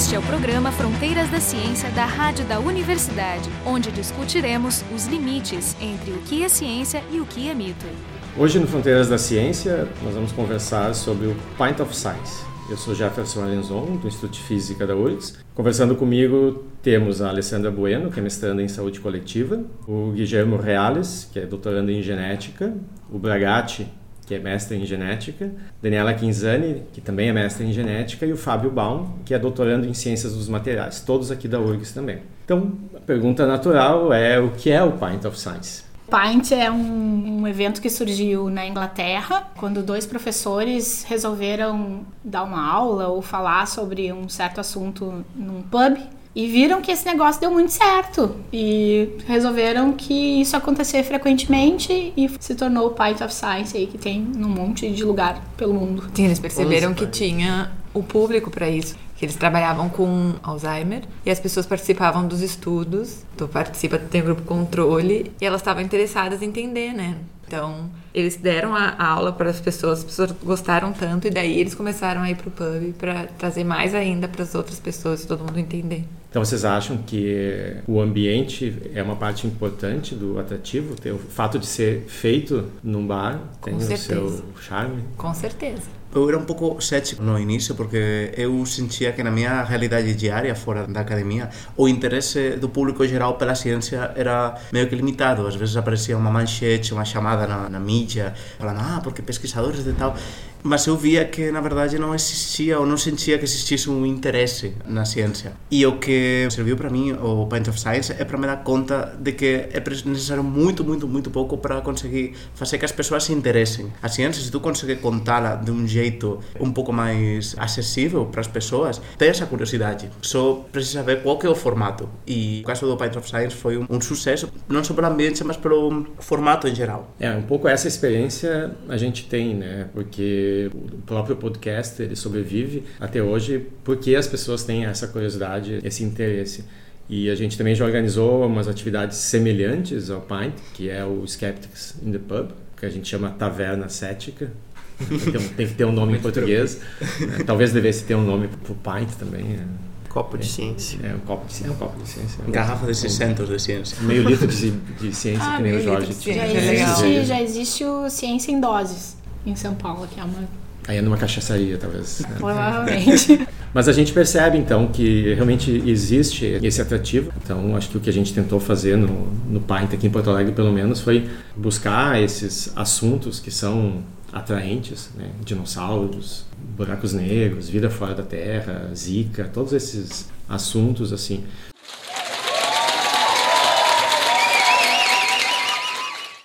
Este é o programa Fronteiras da Ciência da Rádio da Universidade, onde discutiremos os limites entre o que é ciência e o que é mito. Hoje no Fronteiras da Ciência nós vamos conversar sobre o Pint of Science. Eu sou Jefferson Alenzon, do Instituto de Física da URGS. Conversando comigo temos a Alessandra Bueno, que é mestranda em saúde coletiva, o Guilherme Reales, que é doutorando em genética, o Bragatti, que é mestre em genética, Daniela Quinzani, que também é mestre em genética, e o Fábio Baum, que é doutorando em ciências dos materiais, todos aqui da URGS também. Então, a pergunta natural é o que é o Pint of Science? Pint é um, um, evento que surgiu na Inglaterra, quando dois professores resolveram dar uma aula ou falar sobre um certo assunto num pub e viram que esse negócio deu muito certo e resolveram que isso acontecer frequentemente e se tornou o Pint of Science aí que tem num monte de lugar pelo mundo. Sim, eles perceberam que tinha o público para isso que eles trabalhavam com Alzheimer e as pessoas participavam dos estudos. Tu participa, tu tem um grupo controle e elas estavam interessadas em entender, né? Então, eles deram a, a aula para as pessoas, as pessoas gostaram tanto e daí eles começaram a ir pro pub para trazer mais ainda para as outras pessoas todo mundo entender. Então vocês acham que o ambiente é uma parte importante do atrativo? O fato de ser feito num bar tem o seu charme? Com certeza. Eu era um pouco cético no início porque eu sentia que na minha realidade diária fora da academia o interesse do público geral pela ciência era meio que limitado. Às vezes aparecia uma manchete, uma chamada na, na mídia falando ah, porque pesquisadores de tal mas eu via que na verdade não existia ou não sentia que existisse um interesse na ciência. E o que serviu para mim o Pint of Science é para me dar conta de que é necessário muito, muito, muito pouco para conseguir fazer que as pessoas se interessem. A ciência, se tu conseguir contá-la de um jeito um pouco mais acessível para as pessoas, tem essa curiosidade. Só precisa ver qual que é o formato. E o caso do Pint of Science foi um, um sucesso, não só pelo ambiente, mas pelo formato em geral. É, um pouco essa experiência a gente tem, né? Porque o próprio podcast ele sobrevive até hoje porque as pessoas têm essa curiosidade, esse interesse. E a gente também já organizou umas atividades semelhantes ao Pint, que é o Skeptics in the Pub, que a gente chama Taverna Cética. Tem que ter um, tem que ter um nome em português. Né? Talvez devesse ter um nome para o Pint também. Né? Copo de ciência. É, um copo de, é um copo de ciência. Garrafa de 600 de ciência. Meio litro de, de ciência, ah, que nem o Jorge. Já existe, já existe o Ciência em Doses em São Paulo, que é uma. Aí é numa cachaçaria, talvez. Né? Provavelmente. Mas a gente percebe, então, que realmente existe esse atrativo. Então, acho que o que a gente tentou fazer no, no Paint aqui em Porto Alegre, pelo menos, foi buscar esses assuntos que são atraentes, né? dinossauros, buracos negros, vida fora da Terra, Zika, todos esses assuntos, assim,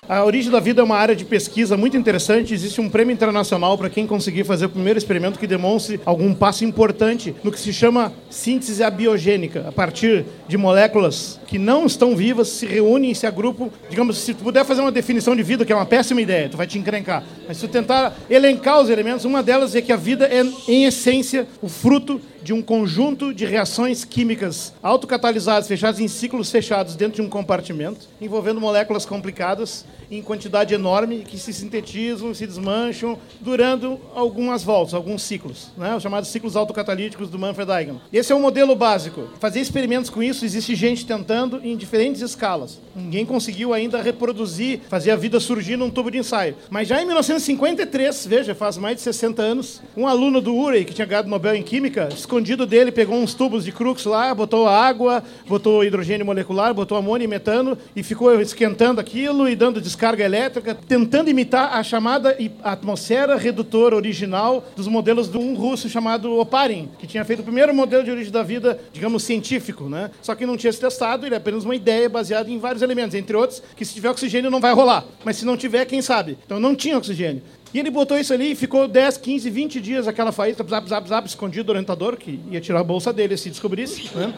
A origem da vida é uma área de pesquisa muito interessante. Existe um prêmio internacional para quem conseguir fazer o primeiro experimento que demonstre algum passo importante no que se chama síntese abiogênica, a partir de moléculas que não estão vivas se reúnem e se agrupam. Digamos, se tu puder fazer uma definição de vida, que é uma péssima ideia, tu vai te encrencar. Mas se tu tentar elencar os elementos, uma delas é que a vida é, em essência, o fruto de um conjunto de reações químicas autocatalisadas, fechadas em ciclos fechados dentro de um compartimento, envolvendo moléculas complicadas em quantidade enorme que se sintetizam, se desmancham durando algumas voltas, alguns ciclos, né? os chamados ciclos autocatalíticos do Manfred Eigen. Esse é o modelo básico. Fazer experimentos com isso, existe gente tentando em diferentes escalas. Ninguém conseguiu ainda reproduzir, fazer a vida surgir num tubo de ensaio. Mas já em 1953, veja, faz mais de 60 anos, um aluno do Urey, que tinha ganhado Nobel em Química, escondido dele, pegou uns tubos de crux lá, botou água, botou hidrogênio molecular, botou amônio e metano e ficou esquentando aquilo e dando descarga elétrica, tentando imitar a chamada atmosfera redutora original dos modelos de um russo chamado Oparin, que tinha feito o primeiro modelo de origem da vida, digamos, científico, né? Só que não tinha se testado, ele é apenas uma ideia baseada em vários elementos, entre outros, que se tiver oxigênio não vai rolar, mas se não tiver, quem sabe? Então não tinha oxigênio. E ele botou isso ali e ficou 10, 15, 20 dias aquela faísca, zap, zap, zap, escondido do orientador, que ia tirar a bolsa dele se descobrisse, né?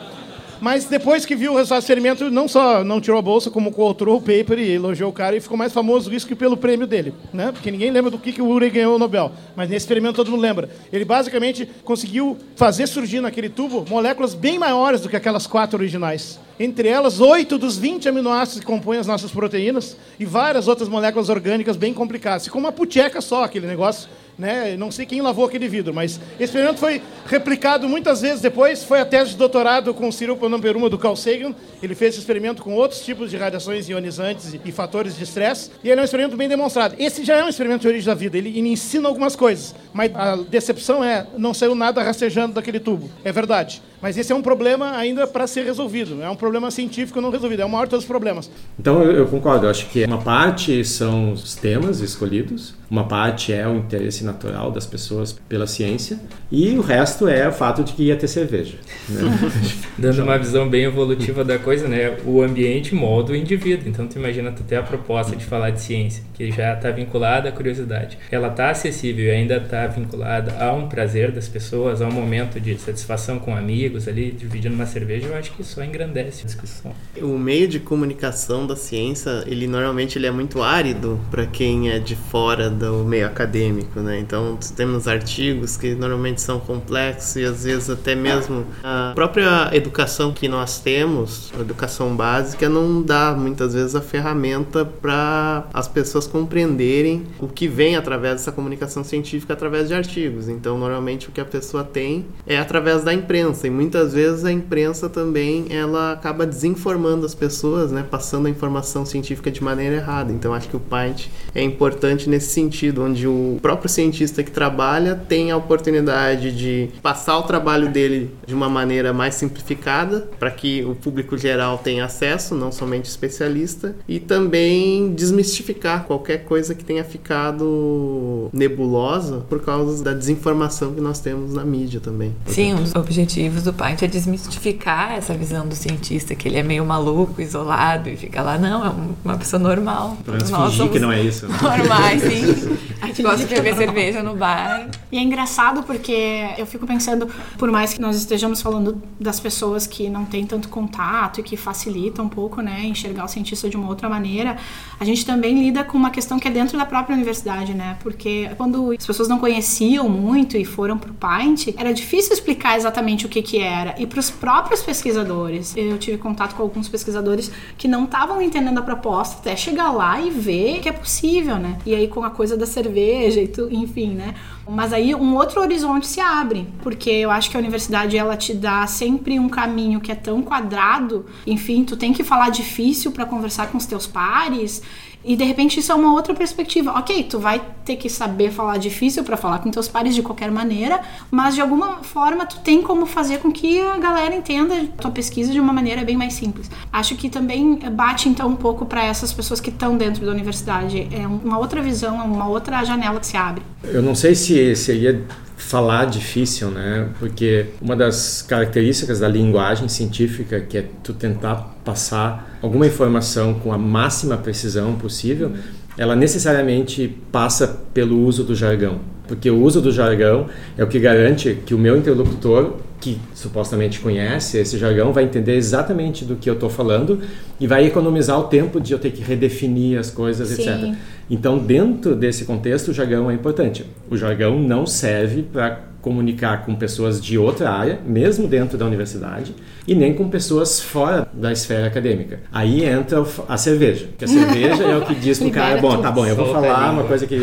Mas depois que viu o resultado do experimento, não só não tirou a bolsa, como coautorou o paper e elogiou o cara e ficou mais famoso isso que pelo prêmio dele. Né? Porque ninguém lembra do que, que o Urey ganhou o Nobel. Mas nesse experimento todo mundo lembra. Ele basicamente conseguiu fazer surgir naquele tubo moléculas bem maiores do que aquelas quatro originais. Entre elas, oito dos 20 aminoácidos que compõem as nossas proteínas e várias outras moléculas orgânicas bem complicadas. Ficou uma puteca só aquele negócio né? Não sei quem lavou aquele vidro, mas esse experimento foi replicado muitas vezes depois. Foi a tese de doutorado com o Cyril Panamperuma do Carl Sagan. Ele fez esse experimento com outros tipos de radiações ionizantes e fatores de estresse. E ele é um experimento bem demonstrado. Esse já é um experimento de origem da vida. Ele ensina algumas coisas, mas a decepção é não saiu nada rastejando daquele tubo. É verdade. Mas esse é um problema ainda para ser resolvido. É um problema científico não resolvido. É o maior de todos os problemas. Então eu, eu concordo. Eu acho que uma parte são os temas escolhidos, uma parte é o interesse natural das pessoas pela ciência e o resto é o fato de que ia ter cerveja. Né? Dando uma visão bem evolutiva da coisa, né? O ambiente molda o indivíduo. Então tu imagina tu ter a proposta de falar de ciência, que já está vinculada à curiosidade. Ela está acessível e ainda está vinculada a um prazer das pessoas, a um momento de satisfação com amigos ali, dividindo uma cerveja. Eu acho que só engrandece a discussão. O meio de comunicação da ciência, ele normalmente ele é muito árido para quem é de fora do meio acadêmico, né? Então temos artigos que normalmente são complexos e às vezes até mesmo a própria educação que nós temos, a educação básica, não dá muitas vezes a ferramenta para as pessoas compreenderem o que vem através dessa comunicação científica através de artigos. Então normalmente o que a pessoa tem é através da imprensa muitas vezes a imprensa também ela acaba desinformando as pessoas, né? Passando a informação científica de maneira errada. Então acho que o Pint é importante nesse sentido onde o próprio cientista que trabalha tem a oportunidade de passar o trabalho dele de uma maneira mais simplificada, para que o público geral tenha acesso, não somente especialista, e também desmistificar qualquer coisa que tenha ficado nebulosa por causa da desinformação que nós temos na mídia também. Sim, dos objetivos do Pint é desmistificar essa visão do cientista, que ele é meio maluco, isolado e fica lá, não, é uma pessoa normal. Pelo menos fingir que não é isso. Né? Normais, sim. Gosta de beber cerveja no bar. E é engraçado porque eu fico pensando, por mais que nós estejamos falando das pessoas que não têm tanto contato e que facilitam um pouco, né, enxergar o cientista de uma outra maneira, a gente também lida com uma questão que é dentro da própria universidade, né? Porque quando as pessoas não conheciam muito e foram pro Pint, era difícil explicar exatamente o que que era. E para os próprios pesquisadores, eu tive contato com alguns pesquisadores que não estavam entendendo a proposta até chegar lá e ver que é possível, né? E aí com a coisa da cerveja e tu, enfim, né? Mas aí um outro horizonte se abre, porque eu acho que a universidade ela te dá sempre um caminho que é tão quadrado, enfim, tu tem que falar difícil para conversar com os teus pares. E de repente isso é uma outra perspectiva. Ok, tu vai ter que saber falar difícil para falar com teus pares de qualquer maneira, mas de alguma forma tu tem como fazer com que a galera entenda tua pesquisa de uma maneira bem mais simples. Acho que também bate então um pouco para essas pessoas que estão dentro da universidade. É uma outra visão, uma outra janela que se abre. Eu não sei se seria falar difícil, né? Porque uma das características da linguagem científica que é tu tentar passar alguma informação com a máxima precisão possível, ela necessariamente passa pelo uso do jargão, porque o uso do jargão é o que garante que o meu interlocutor que supostamente conhece esse jargão vai entender exatamente do que eu estou falando e vai economizar o tempo de eu ter que redefinir as coisas, Sim. etc. Então, dentro desse contexto, o jargão é importante. O jargão não serve para comunicar com pessoas de outra área, mesmo dentro da universidade, e nem com pessoas fora da esfera acadêmica. Aí entra a cerveja, que a cerveja é o que diz pro cara, bom, tá bom, eu vou falar uma coisa que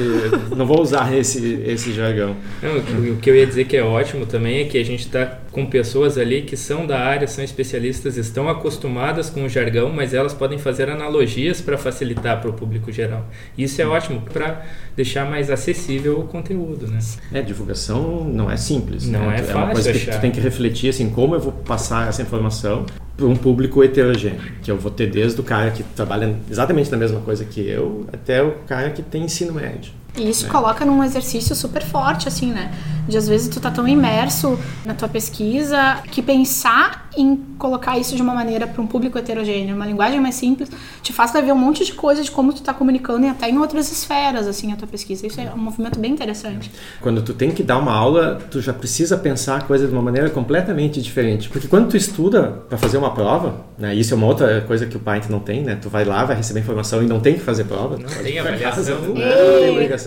não vou usar esse esse jargão. Não, o que eu ia dizer que é ótimo também é que a gente está com pessoas ali que são da área, são especialistas, estão acostumadas com o jargão, mas elas podem fazer analogias para facilitar para o público geral. Isso é ótimo para deixar mais acessível o conteúdo, né? É, divulgação não é simples. Não né? é uma fácil coisa que achar. tu tem que refletir assim, como eu vou passar essa informação para um público heterogêneo, que eu vou ter desde o cara que trabalha exatamente na mesma coisa que eu, até o cara que tem ensino médio. E isso coloca num exercício super forte, assim, né? De às vezes tu tá tão imerso na tua pesquisa que pensar em colocar isso de uma maneira para um público heterogêneo, uma linguagem mais simples, te faz ver um monte de coisa de como tu tá comunicando e até em outras esferas, assim, a tua pesquisa. Isso é um movimento bem interessante. Quando tu tem que dar uma aula, tu já precisa pensar a coisa de uma maneira completamente diferente. Porque quando tu estuda para fazer uma prova, né, isso é uma outra coisa que o Python não tem, né? Tu vai lá, vai receber informação e não tem que fazer prova. Não tem avaliação. casa, Não, tem obrigação.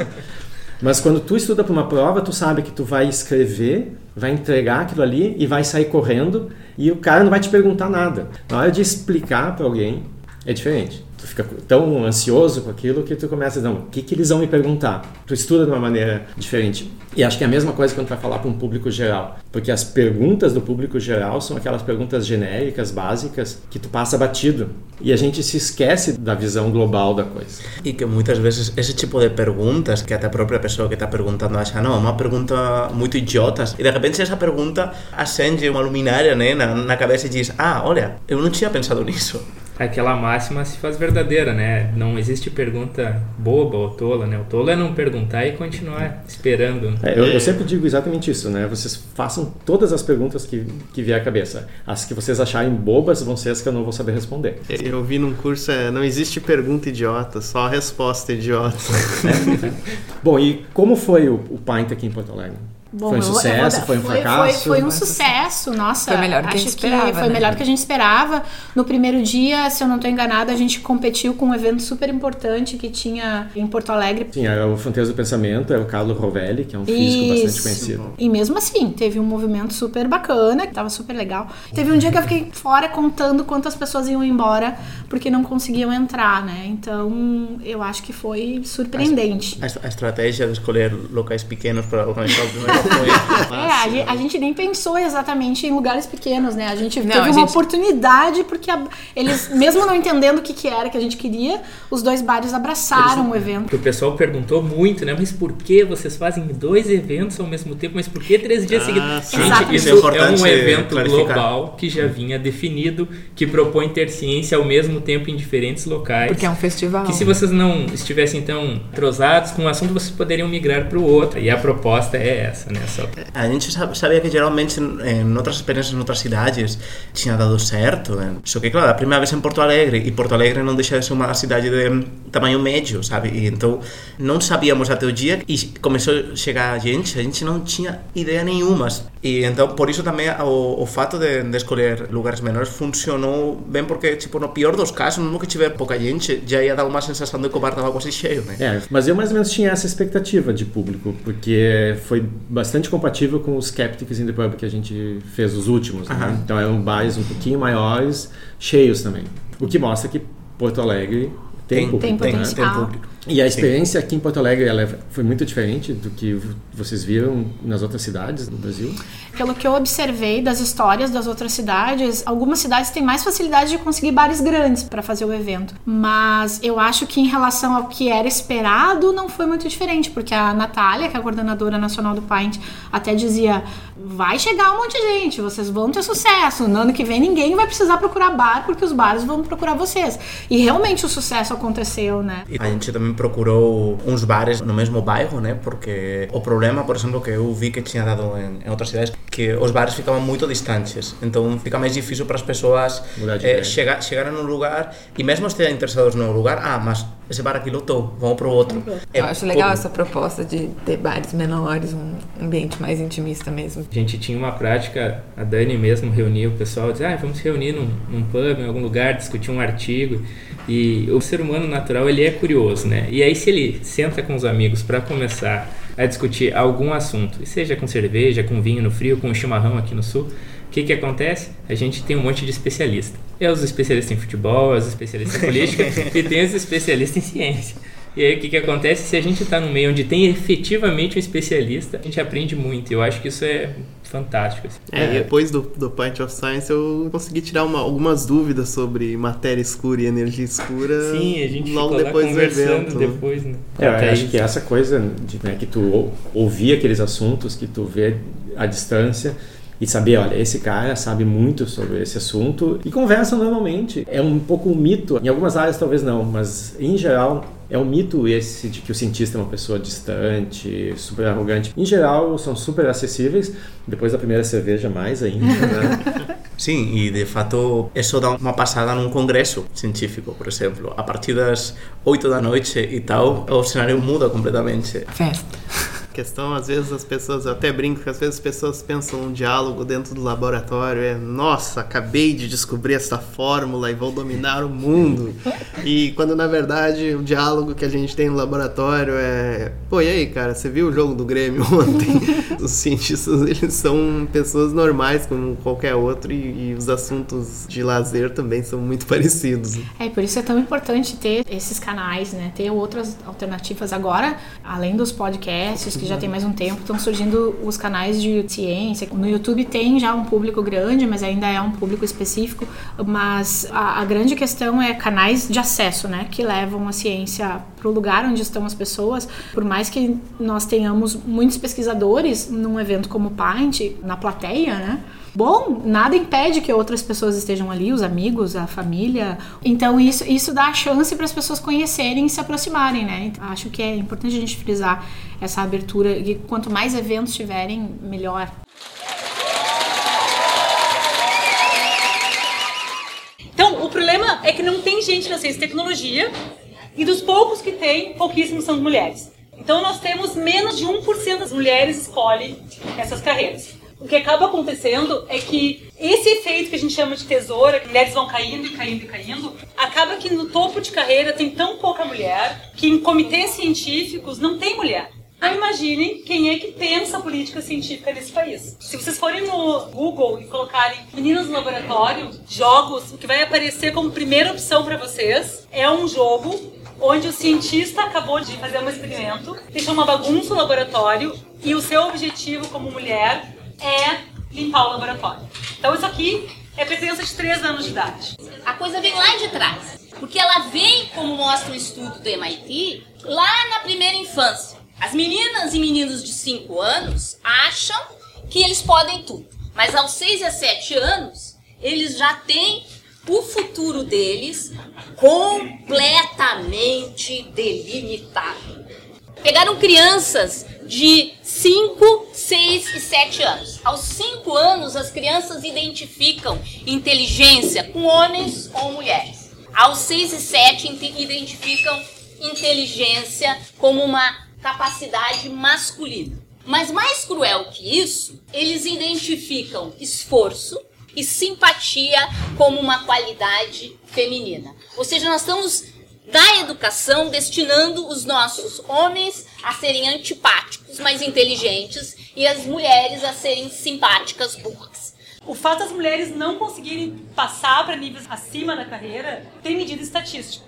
Mas quando tu estuda para uma prova, tu sabe que tu vai escrever, vai entregar aquilo ali e vai sair correndo e o cara não vai te perguntar nada. Na hora de explicar para alguém, é diferente. Tu fica tão ansioso com aquilo que tu começa a dizer, não, o que, que eles vão me perguntar? Tu estuda de uma maneira diferente. E acho que é a mesma coisa quando tu vai falar para um público geral. Porque as perguntas do público geral são aquelas perguntas genéricas, básicas, que tu passa batido. E a gente se esquece da visão global da coisa. E que muitas vezes esse tipo de perguntas, que até a própria pessoa que está perguntando acha, não, é uma pergunta muito idiotas. E de repente essa pergunta acende uma luminária né, na, na cabeça e diz, ah, olha, eu não tinha pensado nisso aquela máxima se faz verdadeira, né? Não existe pergunta boba ou tola, né? O tolo é não perguntar e continuar esperando. É, eu, eu, sempre digo exatamente isso, né? Vocês façam todas as perguntas que, que vier à cabeça. As que vocês acharem bobas vão ser as que eu não vou saber responder. Eu vi num curso, é, não existe pergunta idiota, só resposta idiota. Bom, e como foi o, o Pint aqui em Porto Alegre? Bom, foi um sucesso, foi um foi, fracasso? Foi, foi um sucesso, nossa. Foi melhor do que a gente esperava. foi né? melhor do que a gente esperava. No primeiro dia, se eu não estou enganada, a gente competiu com um evento super importante que tinha em Porto Alegre. Sim, era o Fronteiras do Pensamento, é o Carlo Rovelli, que é um físico Isso. bastante conhecido. E mesmo assim, teve um movimento super bacana, que estava super legal. Teve um dia que eu fiquei fora contando quantas pessoas iam embora porque não conseguiam entrar, né? Então, eu acho que foi surpreendente. A, a, a estratégia de escolher locais pequenos para organizar o primeiro é, a, a, gente nem pensou exatamente em lugares pequenos, né? A gente não, teve a uma gente... oportunidade, porque a, eles, mesmo não entendendo o que, que era que a gente queria, os dois bares abraçaram eles, o evento. O pessoal perguntou muito, né? Mas por que vocês fazem dois eventos ao mesmo tempo? Mas por que três dias ah, seguidos? Gente, isso é, é um evento clarificar. global que já vinha definido, que propõe ter ciência ao mesmo tempo em diferentes locais. Porque é um festival. Que se vocês não estivessem então trozados com o assunto, vocês poderiam migrar para o outro. E a proposta é essa, né? Só... A gente sabia que geralmente em outras experiências em outras cidades tinha dado certo. Né? Só que, claro, a primeira vez em Porto Alegre, e Porto Alegre não deixa de ser uma cidade de tamanho médio, sabe? E então não sabíamos até o dia e começou a chegar gente, a gente não tinha ideia nenhuma. E então, por isso também o, o fato de, de escolher lugares menores funcionou bem, porque, tipo, no pior dos casos, mesmo que tiver pouca gente, já ia dar uma sensação de que o bar estava quase cheio, né? É, mas eu mais ou menos tinha essa expectativa de público, porque foi bastante compatível com os Skeptics in the Pub que a gente fez os últimos. Né? Então eram bares um pouquinho maiores, cheios também. O que mostra que Porto Alegre tem, tem, público, tem potencial. Né? Tem público. E a experiência aqui em Porto Alegre ela foi muito diferente do que vocês viram nas outras cidades do Brasil? Pelo que eu observei das histórias das outras cidades, algumas cidades têm mais facilidade de conseguir bares grandes para fazer o evento. Mas eu acho que em relação ao que era esperado, não foi muito diferente, porque a Natália, que é a coordenadora nacional do Pint, até dizia: vai chegar um monte de gente, vocês vão ter sucesso. No ano que vem ninguém vai precisar procurar bar, porque os bares vão procurar vocês. E realmente o sucesso aconteceu, né? A gente também procurou uns bares no mesmo bairro, né? Porque o problema, por exemplo, que eu vi que tinha dado em, em outras cidades, que os bares ficavam muito distantes. Então fica mais difícil para as pessoas eh, chegar, chegarem num lugar e mesmo estarem interessados no lugar, ah, mas esse bar aqui lotou, vamos para o outro. É, eu acho legal essa proposta de ter bares menores, um ambiente mais intimista mesmo. A gente tinha uma prática, a Dani mesmo reunia o pessoal, dizia, ah, vamos se reunir num, num pub, em algum lugar, discutir um artigo. E o ser humano natural, ele é curioso, né? E aí se ele senta com os amigos para começar a discutir algum assunto, seja com cerveja, com vinho no frio, com chimarrão aqui no sul, o que, que acontece? A gente tem um monte de especialista. É os especialistas em futebol, é os especialistas em política e tem os especialistas em ciência. E aí o que, que acontece? Se a gente está no meio onde tem efetivamente um especialista, a gente aprende muito. Eu acho que isso é fantástico. Assim. É, depois do, do Point of Science eu consegui tirar uma, algumas dúvidas sobre matéria escura e energia escura. Sim, a gente logo depois do evento. Depois, né? É, eu acho que essa coisa de né, que tu ouvir aqueles assuntos, que tu vê à distância e saber, olha, esse cara sabe muito sobre esse assunto e conversa normalmente. É um pouco um mito, em algumas áreas talvez não, mas em geral é um mito esse de que o cientista é uma pessoa distante, super arrogante. Em geral, são super acessíveis. Depois da primeira cerveja, mais ainda, né? Sim, e de fato, isso dá uma passada num congresso científico, por exemplo. A partir das 8 da noite e tal, o cenário muda completamente. Festa. Questão, às vezes as pessoas, eu até brinco que às vezes as pessoas pensam um diálogo dentro do laboratório é, nossa, acabei de descobrir essa fórmula e vou dominar o mundo. e quando na verdade o diálogo que a gente tem no laboratório é, pô, e aí, cara, você viu o jogo do Grêmio ontem? os cientistas, eles são pessoas normais como qualquer outro e, e os assuntos de lazer também são muito parecidos. É, por isso é tão importante ter esses canais, né? Ter outras alternativas agora, além dos podcasts, que já tem mais um tempo, estão surgindo os canais de ciência. No YouTube tem já um público grande, mas ainda é um público específico. Mas a, a grande questão é canais de acesso, né? Que levam a ciência para o lugar onde estão as pessoas. Por mais que nós tenhamos muitos pesquisadores num evento como o Paint, na plateia, né? Bom, nada impede que outras pessoas estejam ali, os amigos, a família. Então isso, isso dá a chance para as pessoas conhecerem e se aproximarem, né? Então, acho que é importante a gente frisar essa abertura e quanto mais eventos tiverem, melhor. Então, o problema é que não tem gente na ciência e tecnologia e dos poucos que tem, pouquíssimos são mulheres. Então, nós temos menos de 1% das mulheres escolhem essas carreiras o que acaba acontecendo é que esse efeito que a gente chama de tesoura, que mulheres vão caindo e caindo e caindo, acaba que no topo de carreira tem tão pouca mulher que em comitês científicos não tem mulher. Então imaginem quem é que pensa a política científica nesse país. Se vocês forem no Google e colocarem meninas no laboratório, jogos, o que vai aparecer como primeira opção para vocês é um jogo onde o cientista acabou de fazer um experimento, deixou uma bagunça no laboratório e o seu objetivo como mulher é limpar o laboratório. Então isso aqui é presença de 3 anos de idade. A coisa vem lá de trás, porque ela vem, como mostra o estudo do MIT, lá na primeira infância. As meninas e meninos de 5 anos acham que eles podem tudo, mas aos 6 a 7 anos, eles já têm o futuro deles completamente delimitado. Pegaram crianças de 5, 6 e 7 anos. Aos 5 anos, as crianças identificam inteligência com homens ou mulheres. Aos 6 e 7, identificam inteligência como uma capacidade masculina. Mas mais cruel que isso, eles identificam esforço e simpatia como uma qualidade feminina. Ou seja, nós estamos da educação destinando os nossos homens a serem antipáticos, mais inteligentes, e as mulheres a serem simpáticas, burras. O fato das mulheres não conseguirem passar para níveis acima da carreira tem medida estatística.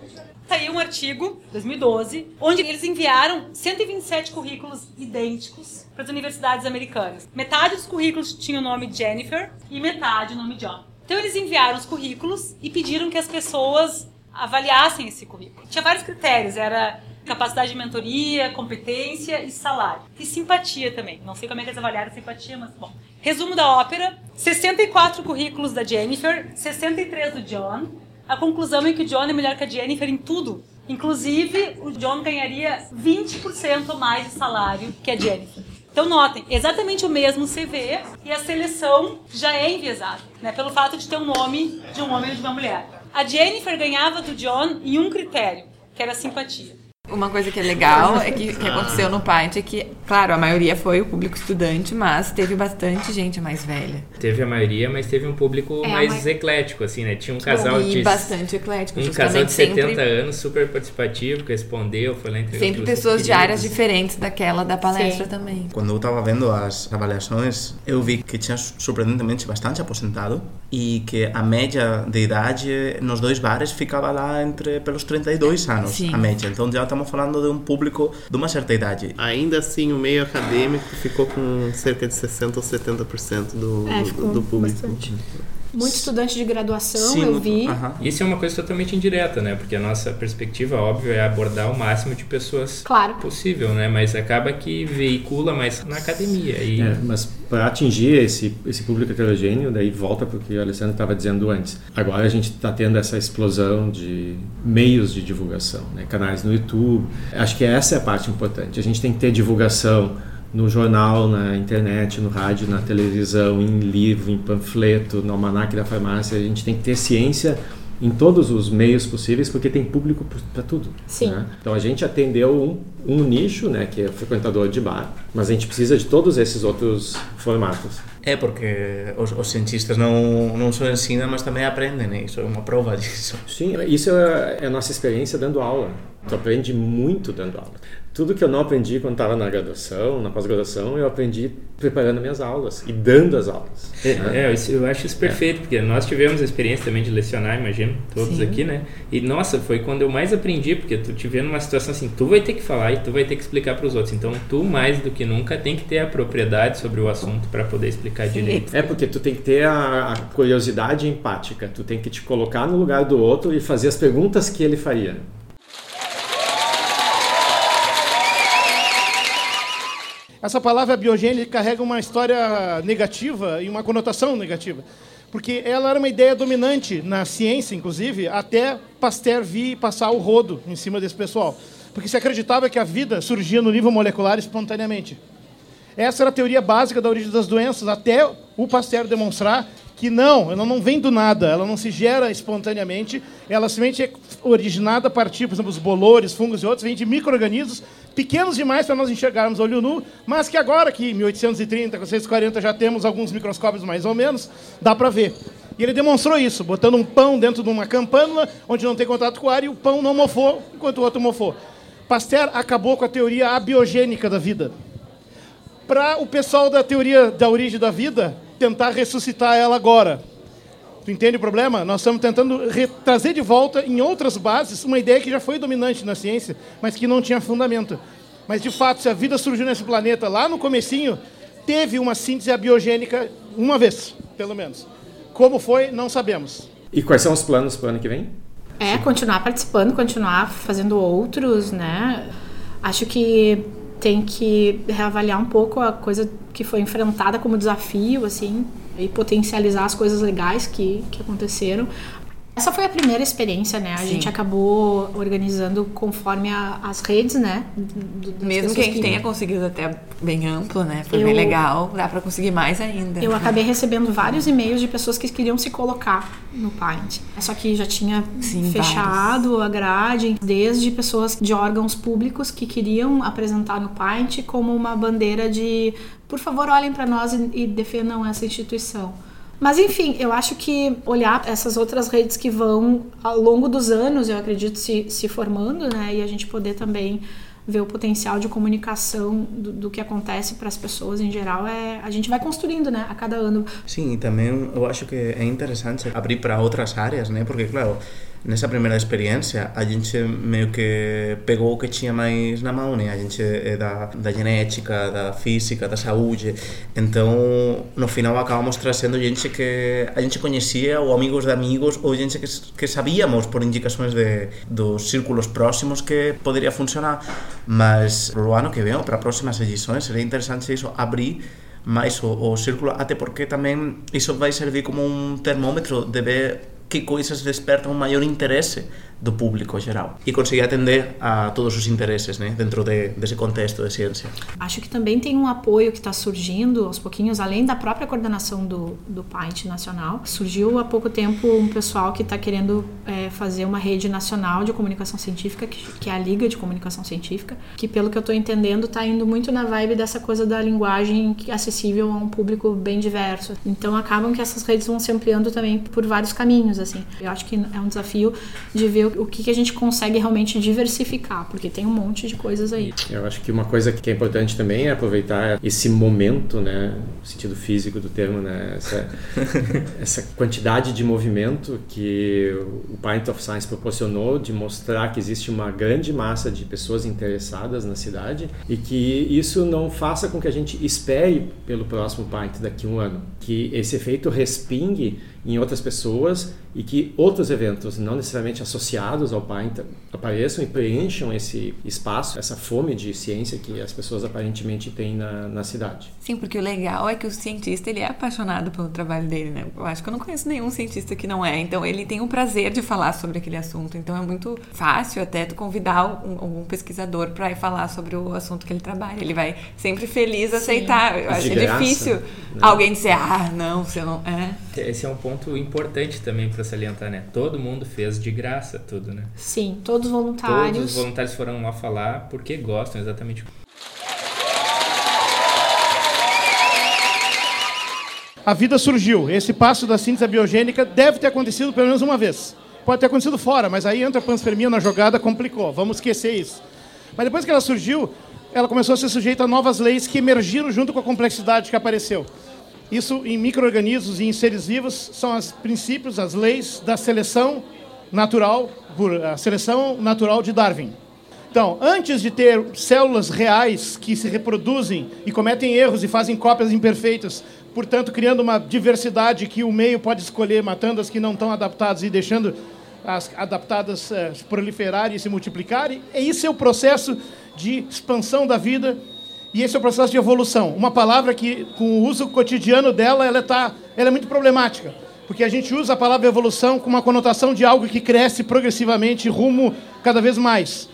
Saiu um artigo, 2012, onde eles enviaram 127 currículos idênticos para as universidades americanas. Metade dos currículos tinha o nome Jennifer e metade o nome John. Então eles enviaram os currículos e pediram que as pessoas avaliassem esse currículo. Tinha vários critérios, era capacidade de mentoria, competência e salário. E simpatia também. Não sei como é que eles avaliaram simpatia, mas bom. Resumo da ópera: 64 currículos da Jennifer, 63 do John. A conclusão é que o John é melhor que a Jennifer em tudo. Inclusive, o John ganharia 20% mais de salário que a Jennifer. Então notem, exatamente o mesmo CV e a seleção já é enviesada, né, pelo fato de ter um nome de um homem ou de uma mulher. A Jennifer ganhava do John em um critério, que era simpatia. Uma coisa que é legal é que, que aconteceu no Paint é que, claro, a maioria foi o público estudante, mas teve bastante gente mais velha. Teve a maioria, mas teve um público é, mais mas... eclético, assim, né? Tinha um casal e de. bastante eclético. Um casal de 70 sempre... anos, super participativo, que respondeu, foi lá entre Sempre pessoas de áreas diferentes daquela da palestra Sim. também. Quando eu estava vendo as avaliações, eu vi que tinha surpreendentemente bastante aposentado e que a média de idade nos dois bares ficava lá entre pelos 32 anos, Sim. a média. Então já estamos estamos falando de um público de uma certa idade. Ainda assim, o meio acadêmico ficou com cerca de 60% ou 70% do, é, do, do público. Bastante. Muito estudante de graduação, Sim, eu vi. Uh -huh. Isso é uma coisa totalmente indireta, né? Porque a nossa perspectiva, óbvio, é abordar o máximo de pessoas claro. possível, né? Mas acaba que veicula mais na academia. E... É, mas para atingir esse, esse público heterogêneo, daí volta para o que o Alessandro estava dizendo antes. Agora a gente está tendo essa explosão de meios de divulgação, né? canais no YouTube. Acho que essa é a parte importante. A gente tem que ter divulgação no jornal, na internet, no rádio, na televisão, em livro, em panfleto, no almanac da farmácia. A gente tem que ter ciência em todos os meios possíveis, porque tem público para tudo. Sim. Né? Então a gente atendeu um, um nicho, né, que é frequentador de bar, mas a gente precisa de todos esses outros formatos. É porque os, os cientistas não, não só ensinam, mas também aprendem, né? Isso é uma prova disso. Sim, isso é, é a nossa experiência dando aula. Tu aprende muito dando aula. Tudo que eu não aprendi quando estava na graduação, na pós-graduação, eu aprendi preparando minhas aulas e dando as aulas. É, né? é, isso- eu acho isso perfeito, porque nós tivemos a experiência também de lecionar, imagino, todos Sim. aqui, né? E nossa, foi quando eu mais aprendi, porque tu te vê numa situação assim, tu vai ter que falar e tu vai ter que explicar para os outros. Então, tu mais do que nunca tem que ter a propriedade sobre o assunto para poder explicar direito. É porque tu tem que ter a, a curiosidade empática, tu tem que te colocar no lugar do outro e fazer as perguntas que ele faria. Essa palavra biogênica carrega uma história negativa e uma conotação negativa. Porque ela era uma ideia dominante na ciência, inclusive, até Pasteur vir passar o rodo em cima desse pessoal. Porque se acreditava que a vida surgia no nível molecular espontaneamente. Essa era a teoria básica da origem das doenças, até o Pasteur demonstrar que não, ela não vem do nada, ela não se gera espontaneamente, ela simplesmente é originada a partir, por exemplo, os bolores, fungos e outros, vem de micro-organismos pequenos demais para nós enxergarmos olho nu, mas que agora, que em 1830, 1840, já temos alguns microscópios mais ou menos, dá para ver. E ele demonstrou isso, botando um pão dentro de uma campânula, onde não tem contato com o ar, e o pão não mofou, enquanto o outro mofou. Pasteur acabou com a teoria abiogênica da vida para o pessoal da teoria da origem da vida tentar ressuscitar ela agora. Tu entende o problema? Nós estamos tentando trazer de volta em outras bases uma ideia que já foi dominante na ciência, mas que não tinha fundamento. Mas de fato, se a vida surgiu nesse planeta lá no comecinho, teve uma síntese abiogênica uma vez, pelo menos. Como foi, não sabemos. E quais são os planos para o ano que vem? É, continuar participando, continuar fazendo outros, né? Acho que tem que reavaliar um pouco a coisa que foi enfrentada como desafio, assim, e potencializar as coisas legais que, que aconteceram. Essa foi a primeira experiência, né? A Sim. gente acabou organizando conforme a- as redes, né? do- Mesmo que a gente tenha conseguido até bem amplo, né? Foi Eu- bem legal, dá pra conseguir mais ainda. Eu acabei recebendo vários e-mails de pessoas que queriam se colocar no Paint. Só que já tinha Sim, fechado a grade, desde pessoas de órgãos públicos que queriam apresentar no Paint como uma bandeira de por favor, olhem para nós e, e defendam essa instituição. Mas enfim, eu acho que olhar essas outras redes que vão ao longo dos anos, eu acredito, se, se formando, né? E a gente poder também ver o potencial de comunicação do, do que acontece para as pessoas em geral, é a gente vai construindo, né? A cada ano. Sim, e também eu acho que é interessante abrir para outras áreas, né? Porque, claro, nesa primeira experiencia a gente meio que pegou o que tinha máis na mão né? a gente é da, da genética da física, da saúde entón no final acabamos trazendo gente que a gente coñecía ou amigos de amigos ou gente que, que sabíamos por indicações de, dos círculos próximos que poderia funcionar mas pro ano que vem para próximas edições sería interesante iso abrir máis o, o círculo até porque tamén iso vai servir como un termómetro de ver que coisas despertam maior interesse do público geral e conseguir atender a todos os interesses né, dentro de, desse contexto de ciência. Acho que também tem um apoio que está surgindo aos pouquinhos, além da própria coordenação do, do PAINT nacional. Surgiu há pouco tempo um pessoal que está querendo é, fazer uma rede nacional de comunicação científica, que, que é a Liga de Comunicação Científica, que pelo que eu estou entendendo está indo muito na vibe dessa coisa da linguagem é acessível a um público bem diverso. Então acabam que essas redes vão se ampliando também por vários caminhos, assim. Eu acho que é um desafio de ver o que, que a gente consegue realmente diversificar, porque tem um monte de coisas aí. Eu acho que uma coisa que é importante também é aproveitar esse momento, né, no sentido físico do termo, né, essa, essa quantidade de movimento que o Pint of Science proporcionou de mostrar que existe uma grande massa de pessoas interessadas na cidade e que isso não faça com que a gente espere pelo próximo Pint daqui a um ano, que esse efeito respingue em outras pessoas e que outros eventos, não necessariamente associados ao Pint, apareçam e preencham esse espaço, essa fome de ciência que as pessoas aparentemente têm na, na cidade. Sim, porque o legal é que o cientista ele é apaixonado pelo trabalho dele, né? Eu acho que eu não conheço nenhum cientista que não é. Então ele tem o prazer de falar sobre aquele assunto. Então é muito fácil até tu convidar um, um pesquisador para ir falar sobre o assunto que ele trabalha. Ele vai sempre feliz aceitar. Eu De acho graça. difícil Né? Alguém dizer, ah, não, você não. É. Esse é um ponto importante também para salientar, né? Todo mundo fez de graça tudo, né? Sim, todos voluntários. Todos os voluntários foram lá falar porque gostam exatamente. A vida surgiu. Esse passo da síntese biogênica deve ter acontecido pelo menos uma vez. Pode ter acontecido fora, mas aí entra a panspermia na jogada, complicou. Vamos esquecer isso. Mas depois que ela surgiu, ela começou a ser sujeita a novas leis que emergiram junto com a complexidade que apareceu. Isso em micro-organismos e em seres vivos são os princípios, as leis da seleção natural, a seleção natural de Darwin. Então, antes de ter células reais que se reproduzem e cometem erros e fazem cópias imperfeitas, portanto, criando uma diversidade que o meio pode escolher, matando as que não estão adaptadas e deixando as adaptadas eh, proliferarem e se multiplicarem, esse é o processo de expansão da vida e esse é o processo de evolução. Uma palavra que, com o uso cotidiano dela, ela, tá, ela é muito problemática, porque a gente usa a palavra evolução com uma conotação de algo que cresce progressivamente rumo cada vez mais.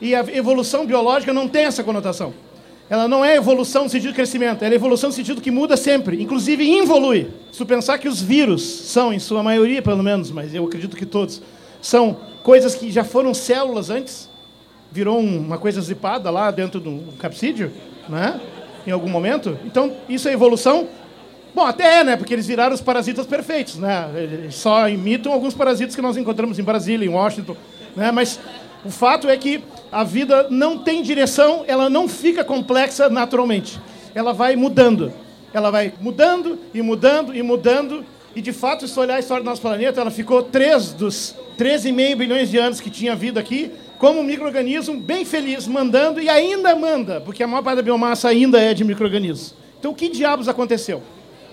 E a evolução biológica não tem essa conotação. Ela não é evolução no sentido de crescimento, ela é evolução no sentido que muda sempre, inclusive involui. Se pensar que os vírus são, em sua maioria pelo menos, mas eu acredito que todos, são coisas que já foram células antes, virou uma coisa zipada lá dentro do capsídeo, né? Em algum momento. Então, isso é evolução? Bom, até é, né? Porque eles viraram os parasitas perfeitos, né? Eles só imitam alguns parasitas que nós encontramos em Brasília, em Washington, né? Mas o fato é que a vida não tem direção, ela não fica complexa naturalmente. Ela vai mudando. Ela vai mudando e mudando e mudando. E de fato, se olhar a história do nosso planeta, ela ficou três dos 13,5 bilhões de anos que tinha vida aqui, como um microorganismo bem feliz, mandando e ainda manda, porque a maior parte da biomassa ainda é de microorganismos. Então, o que diabos aconteceu?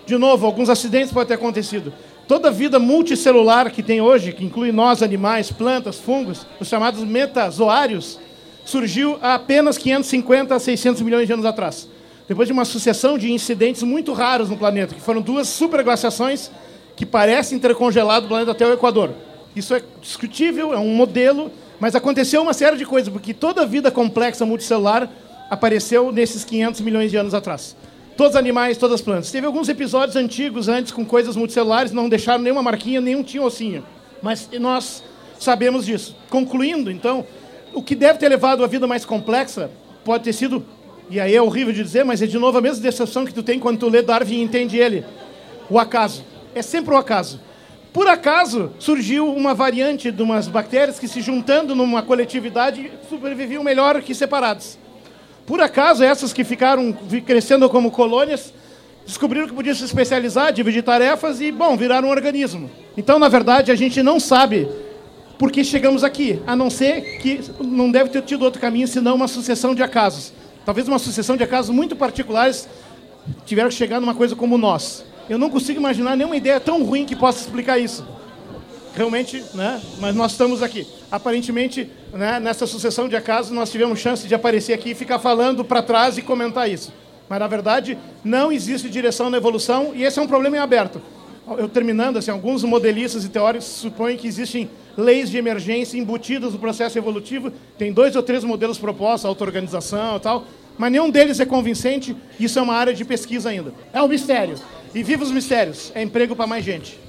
De novo, alguns acidentes podem ter acontecido. Toda a vida multicelular que tem hoje, que inclui nós, animais, plantas, fungos, os chamados metazoários, surgiu há apenas 550 a 600 milhões de anos atrás. Depois de uma sucessão de incidentes muito raros no planeta, que foram duas superglaciações que parecem ter congelado o planeta até o Equador. Isso é discutível, é um modelo, mas aconteceu uma série de coisas, porque toda a vida complexa multicelular apareceu nesses 500 milhões de anos atrás. Todos os animais, todas as plantas. Teve alguns episódios antigos antes com coisas multicelulares, não deixaram nenhuma marquinha, nenhum tinha ossinho. Mas nós sabemos disso. Concluindo, então, o que deve ter levado a vida mais complexa pode ter sido, e aí é horrível de dizer, mas é de novo a mesma decepção que tu tem quando tu lê Darwin e entende ele. O acaso. É sempre o acaso. Por acaso, surgiu uma variante de umas bactérias que, se juntando numa coletividade, sobreviviam melhor que separadas. Por acaso, essas que ficaram crescendo como colônias descobriram que podiam se especializar, dividir tarefas e, bom, viraram um organismo. Então, na verdade, a gente não sabe por que chegamos aqui, a não ser que não deve ter tido outro caminho senão uma sucessão de acasos. Talvez uma sucessão de acasos muito particulares tiveram que chegar numa coisa como nós. Eu não consigo imaginar nenhuma ideia tão ruim que possa explicar isso. Realmente, né? Mas nós estamos aqui. Aparentemente, né, nessa sucessão de acasos, nós tivemos chance de aparecer aqui e ficar falando para trás e comentar isso. Mas, na verdade, não existe direção na evolução e esse é um problema em aberto. Eu terminando, assim, alguns modelistas e teóricos supõem que existem leis de emergência embutidas no processo evolutivo. Tem dois ou três modelos propostos, auto-organização e tal, mas nenhum deles é convincente. Isso é uma área de pesquisa ainda. É um mistério. E viva os mistérios. É emprego para mais gente.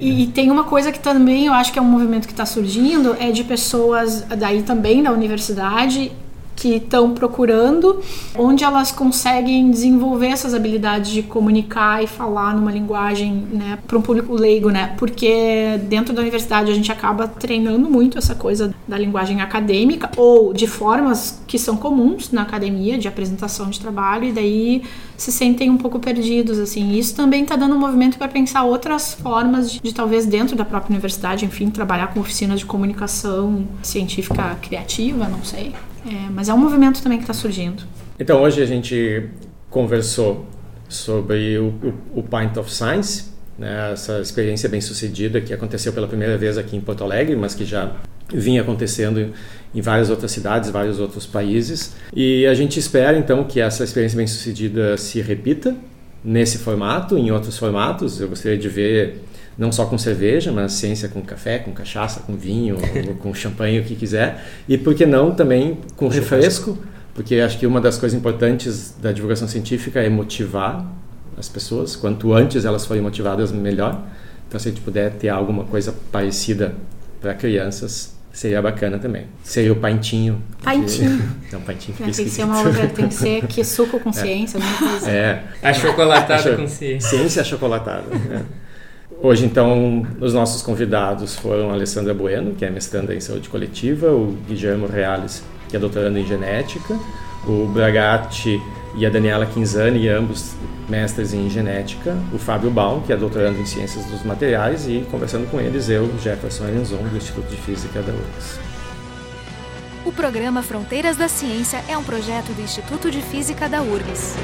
E, e, tem uma coisa que também eu acho que é um movimento que está surgindo, é de pessoas daí também da universidade que estão procurando onde elas conseguem desenvolver essas habilidades de comunicar e falar numa linguagem, né, para um público leigo, né? Porque dentro da universidade a gente acaba treinando muito essa coisa da linguagem acadêmica ou de formas que são comuns na academia de apresentação de trabalho e daí se sentem um pouco perdidos assim. Isso também está dando um movimento para pensar outras formas de, de talvez dentro da própria universidade, enfim, trabalhar com oficinas de comunicação científica criativa, não sei. É, mas é um movimento também que está surgindo. Então, hoje a gente conversou sobre o, o, o Pint of Science, né, essa experiência bem sucedida que aconteceu pela primeira vez aqui em Porto Alegre, mas que já vinha acontecendo em várias outras cidades, vários outros países. E a gente espera então que essa experiência bem sucedida se repita nesse formato, em outros formatos. Eu gostaria de ver não só com cerveja, mas ciência com café, com cachaça, com vinho, com champanhe, o que quiser. E por que não também com refresco, porque acho que uma das coisas importantes da divulgação científica é motivar as pessoas. Quanto antes elas forem motivadas, melhor. Então, se a gente puder ter alguma coisa parecida para crianças, seria bacana também. Seria o paintinho. Paintinho. De... Não, paintinho Tem que ser uma outra, tem que ser que suco com ciência, alguma coisa. É. A chocolatada com ciência. Ciência achocolatada. né? Hoje, então, os nossos convidados foram a Alessandra Bueno, que é mestranda em saúde coletiva, o Guilherme Reales, que é doutorando em genética, o Bragatti e a Daniela Quinzani, ambos mestres em genética, o Fábio Baum, que é doutorando em ciências dos materiais, e conversando com eles, eu, Jefferson Arenzon, do Instituto de Física da URGS. O programa Fronteiras da Ciência é um projeto do Instituto de Física da URGS.